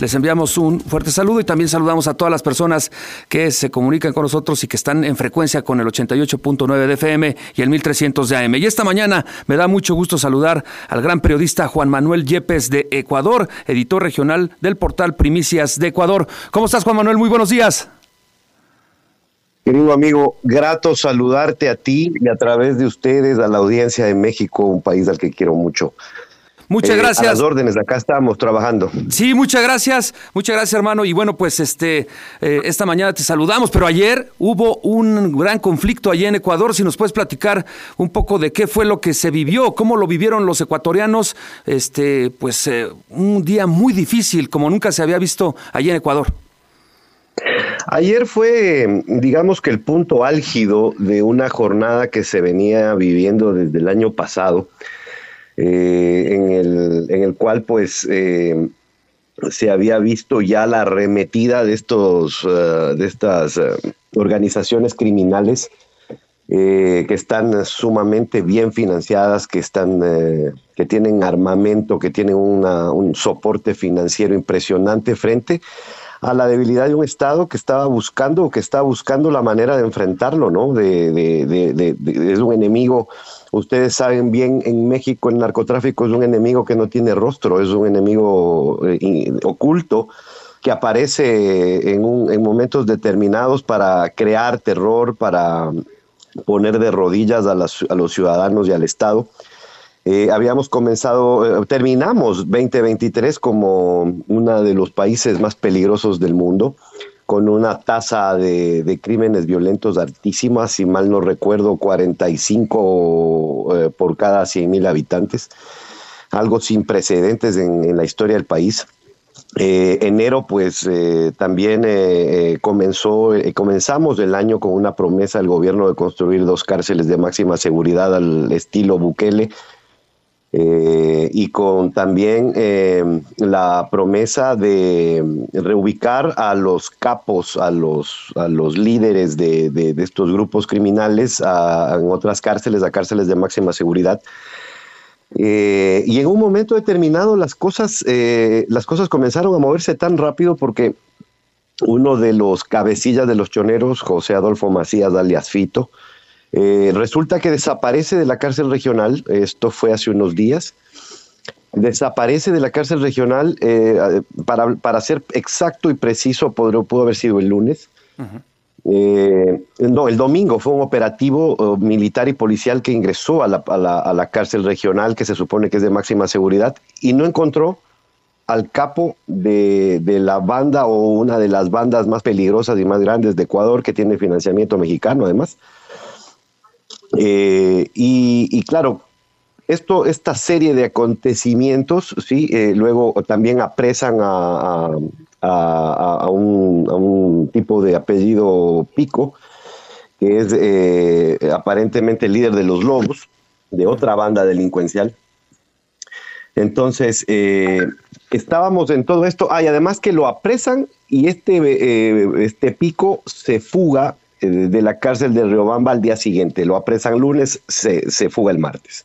Les enviamos un fuerte saludo y también saludamos a todas las personas que se comunican con nosotros y que están en frecuencia con el 88.9 de FM y el 1300 de AM. Y esta mañana me da mucho gusto saludar al gran periodista Juan Manuel Yepes de Ecuador, editor regional del portal Primicias de Ecuador. ¿Cómo estás, Juan Manuel? Muy buenos días. Querido amigo, grato saludarte a ti y a través de ustedes a la audiencia de México, un país al que quiero mucho. Muchas gracias. Eh, a las órdenes, acá estamos trabajando. Sí, muchas gracias, muchas gracias hermano. Y bueno, pues este, eh, esta mañana te saludamos, pero ayer hubo un gran conflicto allí en Ecuador. Si nos puedes platicar un poco de qué fue lo que se vivió, cómo lo vivieron los ecuatorianos, este, pues eh, un día muy difícil, como nunca se había visto allí en Ecuador. Ayer fue, digamos que el punto álgido de una jornada que se venía viviendo desde el año pasado, eh, en, el, en, el, cual pues eh, se había visto ya la arremetida de, estos, uh, de estas uh, organizaciones criminales eh, que están sumamente bien financiadas, que, están, que tienen armamento, que tienen un soporte financiero impresionante frente a la debilidad de un Estado que estaba buscando que está buscando la manera de enfrentarlo, ¿no? De, de, de, es un enemigo, ustedes saben bien, en México el narcotráfico es un enemigo que no tiene rostro, es un enemigo eh, oculto que aparece en, un, en momentos determinados para crear terror, para poner de rodillas a, las, a los ciudadanos y al Estado. Eh, habíamos comenzado, eh, terminamos 2023 como uno de los países más peligrosos del mundo, con una tasa de, crímenes violentos altísima, si mal no recuerdo, 45 eh, por cada 100 mil habitantes, algo sin precedentes en, la historia del país. enero, pues también comenzó, comenzamos el año con una promesa del gobierno de construir dos cárceles de máxima seguridad al estilo Bukele, eh, y con también eh, la promesa de reubicar a los capos, a los, a los líderes de, de, estos grupos criminales a, en otras cárceles, a cárceles de máxima seguridad. Eh, y en un momento determinado las cosas, las cosas comenzaron a moverse tan rápido porque uno de los cabecillas de los choneros, José Adolfo Macías alias Fito, eh, resulta que desaparece de la cárcel regional, esto fue hace unos días, desaparece de la cárcel regional, eh, para, para, ser exacto y preciso, pudo, pudo haber sido el lunes. Eh, no, el domingo fue un operativo militar y policial que ingresó a la, a, la, a la, cárcel regional, que se supone que es de máxima seguridad, y no encontró al capo de, de, la banda o una de las bandas más peligrosas y más grandes de Ecuador, que tiene financiamiento mexicano además. Eh, y, claro, esto, esta serie de acontecimientos, sí, eh, luego también apresan a, un, tipo de apellido Pico, que es eh, aparentemente el líder de los Lobos, de otra banda delincuencial. Entonces, estábamos en todo esto. Hay además que lo apresan y este, este Pico se fuga de la cárcel de Riobamba al día siguiente. Lo apresan lunes, se, se fuga el martes.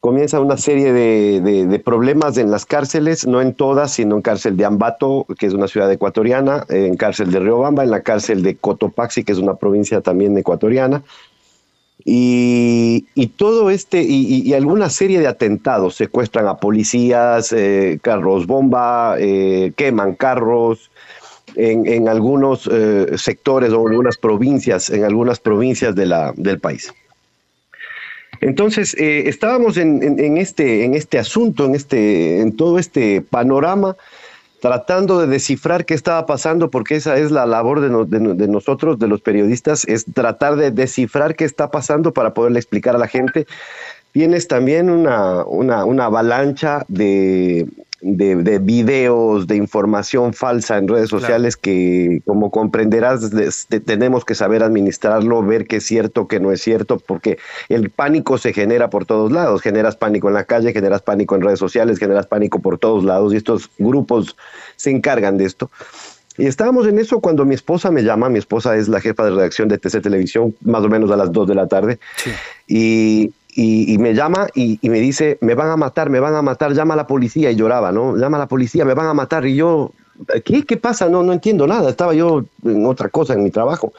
Comienza una serie de, de, problemas en las cárceles, no en todas, sino en cárcel de Ambato, que es una ciudad ecuatoriana, en cárcel de Riobamba, en la cárcel de Cotopaxi, que es una provincia también ecuatoriana, y, y, todo este, y, y, alguna serie de atentados, secuestran a policías, eh, carros bomba, eh, queman carros, en, algunos eh, sectores o en algunas provincias, en algunas provincias del país. Entonces, eh, estábamos en, este, en este asunto, en, este, en todo este panorama, tratando de descifrar qué estaba pasando, porque esa es la labor de, nosotros, de los periodistas, es tratar de descifrar qué está pasando para poderle explicar a la gente. Tienes también una, una avalancha de, de, videos, de información falsa en redes sociales que, como comprenderás, tenemos que saber administrarlo, ver qué es cierto, qué no es cierto, porque el pánico se genera por todos lados. Generas pánico en la calle, generas pánico en redes sociales, generas pánico por todos lados y estos grupos se encargan de esto. Y estábamos en eso cuando mi esposa me llama, mi esposa es la jefa de redacción de TC Televisión, más o menos a las 2 de la tarde, y, y, me llama y, me dice, me van a matar, me van a matar, llama a la policía y lloraba, ¿no? Llama a la policía, me van a matar y yo, ¿qué, qué pasa? No, no entiendo nada, estaba yo en otra cosa, en mi trabajo.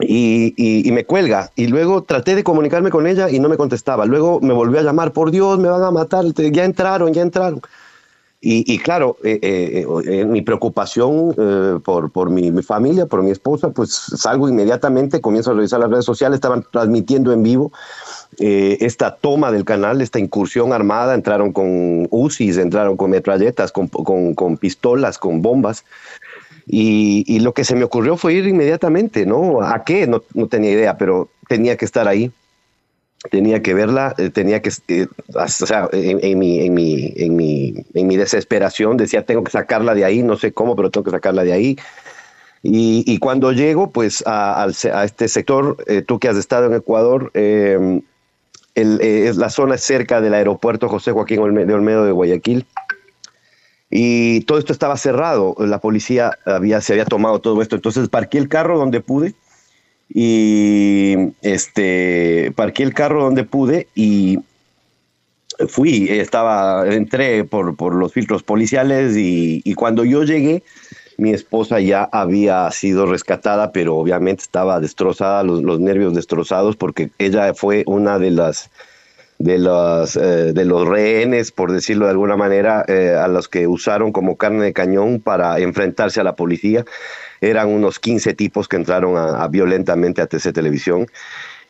Y, me cuelga. Y luego traté de comunicarme con ella y no me contestaba. Luego me volvió a llamar, por Dios, me van a matar, ya entraron, ya entraron. Y, claro, eh, eh, eh, mi preocupación por, por mi, familia, por mi esposa, pues salgo inmediatamente, comienzo a revisar las redes sociales, estaban transmitiendo en vivo esta toma del canal, esta incursión armada, entraron con UCIs, entraron con metralletas, con, con, con pistolas, con bombas. Y, lo que se me ocurrió fue ir inmediatamente, ¿no? ¿A qué? No, no tenía idea, pero tenía que estar ahí tenía que verla, eh, tenía que, eh, o sea, en, mi, en, mi, en, mi, en mi desesperación decía, tengo que sacarla de ahí, no sé cómo, pero tengo que sacarla de ahí. Y, y cuando llego, pues, a, a este sector, eh, tú que has estado en Ecuador, eh, el, la zona es cerca del aeropuerto José Joaquín de Olmedo de Guayaquil. Y todo esto estaba cerrado, la policía había, se había tomado todo esto. Entonces parqué el carro donde pude y este parqué el carro donde pude y fui, estaba, entré por, por los filtros policiales y, cuando yo llegué, mi esposa ya había sido rescatada, pero obviamente estaba destrozada, los, los nervios destrozados, porque ella fue una de las de los, eh, de los rehenes, por decirlo de alguna manera, eh, a los que usaron como carne de cañón para enfrentarse a la policía eran unos 15 tipos que entraron a, violentamente a TC Televisión.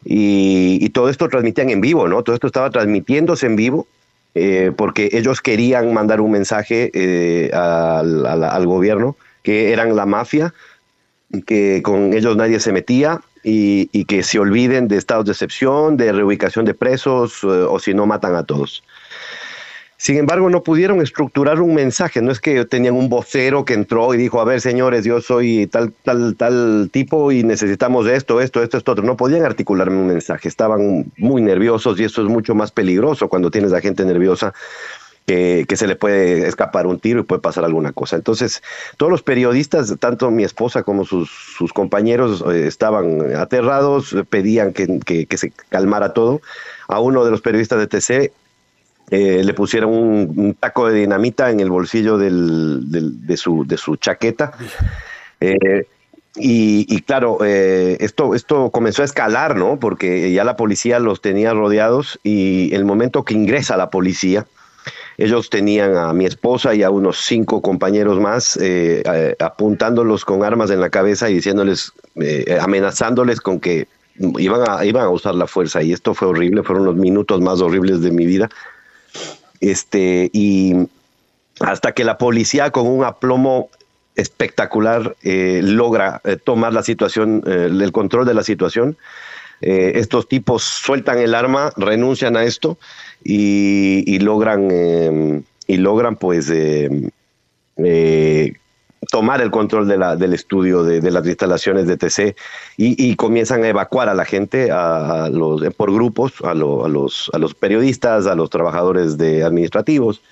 Y, todo esto transmitían en vivo, ¿no? Todo esto estaba transmitiéndose en vivo eh, porque ellos querían mandar un mensaje eh, al, al, gobierno que eran la mafia, que con ellos nadie se metía y, que se olviden de estados de excepción, de reubicación de presos eh, o si no matan a todos. Sin embargo, no pudieron estructurar un mensaje. No es que tenían un vocero que entró y dijo, a ver, señores, yo soy tal, tal, tal tipo y necesitamos esto, esto, esto, esto. No podían articularme un mensaje. Estaban muy nerviosos y eso es mucho más peligroso cuando tienes a gente nerviosa que, se le puede escapar un tiro y puede pasar alguna cosa. Entonces, todos los periodistas, tanto mi esposa como sus, compañeros, eh, estaban aterrados, pedían que, se calmara todo. A uno de los periodistas de TC eh, le pusieron un, taco de dinamita en el bolsillo de, su, chaqueta. Eh, y, claro, esto, esto comenzó a escalar, ¿no? Porque ya la policía los tenía rodeados y el momento que ingresa la policía, ellos tenían a mi esposa y a unos cinco compañeros más apuntándolos con armas en la cabeza y diciéndoles, amenazándoles con que iban a, iban a usar la fuerza. Y esto fue horrible, fueron los minutos más horribles de mi vida. Este, y hasta que la policía con un aplomo espectacular eh, logra eh, tomar la situación, eh, el control de la situación. Estos tipos sueltan el arma, renuncian a esto y, logran y logran pues tomar el control del estudio de, las instalaciones de TC y, comienzan a evacuar a la gente a, los, por grupos, a, los, a los periodistas, a los trabajadores de administrativos.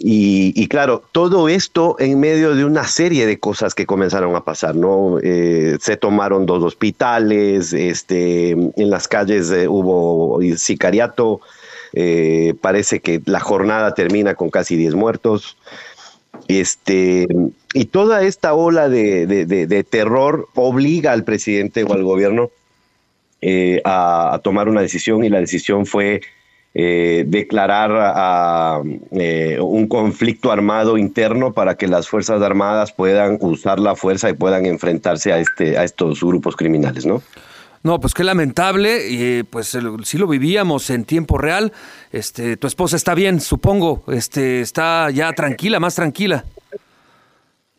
Y, claro, todo esto en medio de una serie de cosas que comenzaron a pasar, ¿no? Eh, se tomaron dos hospitales, este, en las calles eh, hubo sicariato, eh, parece que la jornada termina con casi 10 muertos. Este, y toda esta ola de, terror obliga al presidente o al gobierno a, tomar una decisión y la decisión fue eh, declarar a, eh, un conflicto armado interno para que las Fuerzas Armadas puedan usar la fuerza y puedan enfrentarse a, este, a estos grupos criminales, ¿no? No, pues qué lamentable, y pues sí lo vivíamos en tiempo real. Este, tu esposa está bien, supongo, este, está ya tranquila, más tranquila.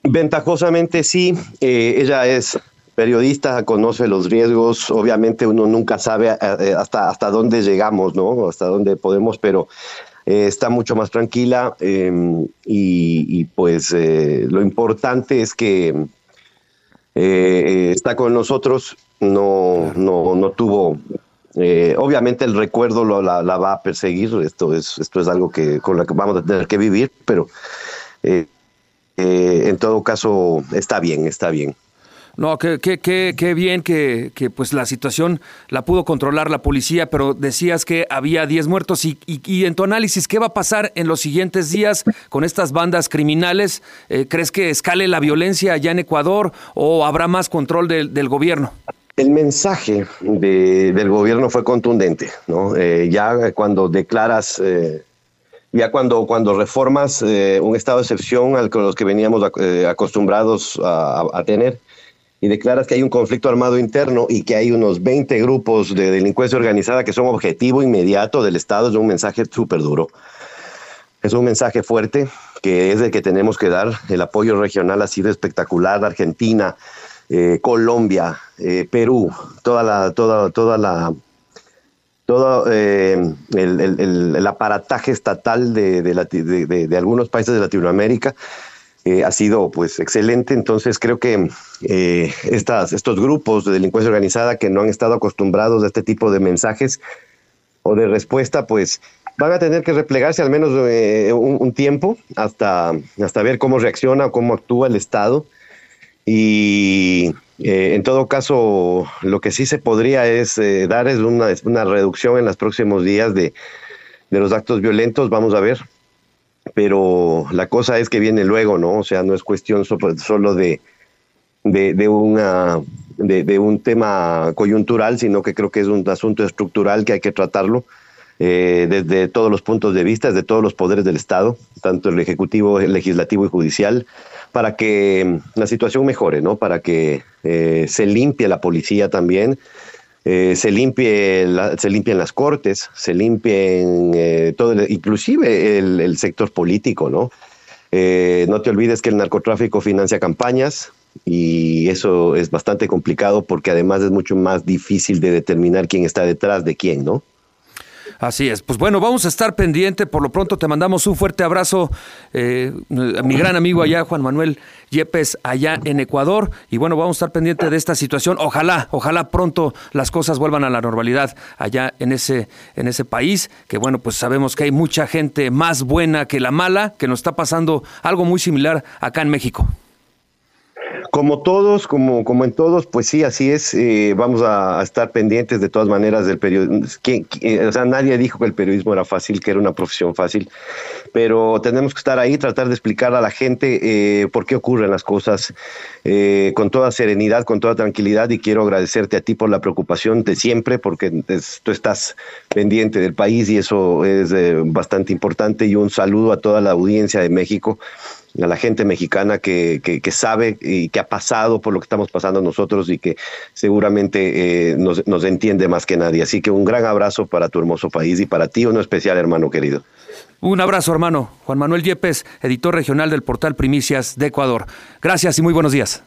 Ventajosamente sí, eh, ella es periodista, conoce los riesgos, obviamente uno nunca sabe eh, hasta, hasta dónde llegamos, ¿no? Hasta dónde podemos, pero eh, está mucho más tranquila em, y, pues lo importante es que está con nosotros, no, no, no tuvo obviamente el recuerdo la, la, va a perseguir, esto es, esto es algo que, con lo que vamos a tener que vivir, pero eh, en todo caso está bien, está bien. No, qué, qué, qué, qué bien que, que, pues la situación la pudo controlar la policía, pero decías que había 10 muertos y, y, en tu análisis, ¿qué va a pasar en los siguientes días con estas bandas criminales? Eh, ¿Crees que escale la violencia allá en Ecuador o habrá más control del, del gobierno? El mensaje de, del gobierno fue contundente, ¿no? Eh, ya cuando declaras... Eh, ya cuando, cuando reformas un estado de excepción al con los que veníamos acostumbrados a tener, y declaras que hay un conflicto armado interno y que hay unos 20 grupos de delincuencia organizada que son objetivo inmediato del Estado, es un mensaje súper duro. Es un mensaje fuerte que es el que tenemos que dar. El apoyo regional ha sido espectacular. Argentina, eh, Colombia, eh, Perú, toda la, toda, toda la, todo eh, el, el, el, aparataje estatal de, de, de, de, algunos países de Latinoamérica eh, ha sido pues excelente. Entonces creo que eh, estas, estos grupos de delincuencia organizada que no han estado acostumbrados a este tipo de mensajes o de respuesta, pues van a tener que replegarse al menos eh, un, tiempo hasta, hasta ver cómo reacciona o cómo actúa el Estado. Y en todo caso, lo que sí se podría es dar es una, una reducción en los próximos días de, de los actos violentos. Vamos a ver pero la cosa es que viene luego, ¿no? O sea, no es cuestión solo de, de, una, de, un tema coyuntural, sino que creo que es un asunto estructural que hay que tratarlo eh, desde todos los puntos de vista, desde todos los poderes del Estado, tanto el Ejecutivo, el Legislativo y Judicial, para que la situación mejore, ¿no? Para que eh, se limpie la policía también, eh, se limpie se limpien las cortes, se limpien eh, todo, inclusive el, sector político, ¿no? Eh, no te olvides que el narcotráfico financia campañas y eso es bastante complicado porque además es mucho más difícil de determinar quién está detrás de quién, ¿no? Así es. Pues bueno, vamos a estar pendiente. Por lo pronto te mandamos un fuerte abrazo eh, a mi gran amigo allá, Juan Manuel Yepes, allá en Ecuador. Y bueno, vamos a estar pendiente de esta situación. Ojalá, ojalá pronto las cosas vuelvan a la normalidad allá en ese, en ese país. Que bueno, pues sabemos que hay mucha gente más buena que la mala, que nos está pasando algo muy similar acá en México. Como todos, como, como en todos, pues sí, así es. Eh, vamos a, estar pendientes de todas maneras del periodismo. O sea, nadie dijo que el periodismo era fácil, que era una profesión fácil, pero tenemos que estar ahí, tratar de explicar a la gente eh, por qué ocurren las cosas eh, con toda serenidad, con toda tranquilidad. Y quiero agradecerte a ti por la preocupación de siempre, porque tú estás pendiente del país y eso es bastante importante. Y un saludo a toda la audiencia de México a la gente mexicana que, que, sabe y que ha pasado por lo que estamos pasando nosotros y que seguramente eh, nos, nos, entiende más que nadie. Así que un gran abrazo para tu hermoso país y para ti, uno especial, hermano querido. Un abrazo, hermano. Juan Manuel Yepes, editor regional del portal Primicias de Ecuador. Gracias y muy buenos días.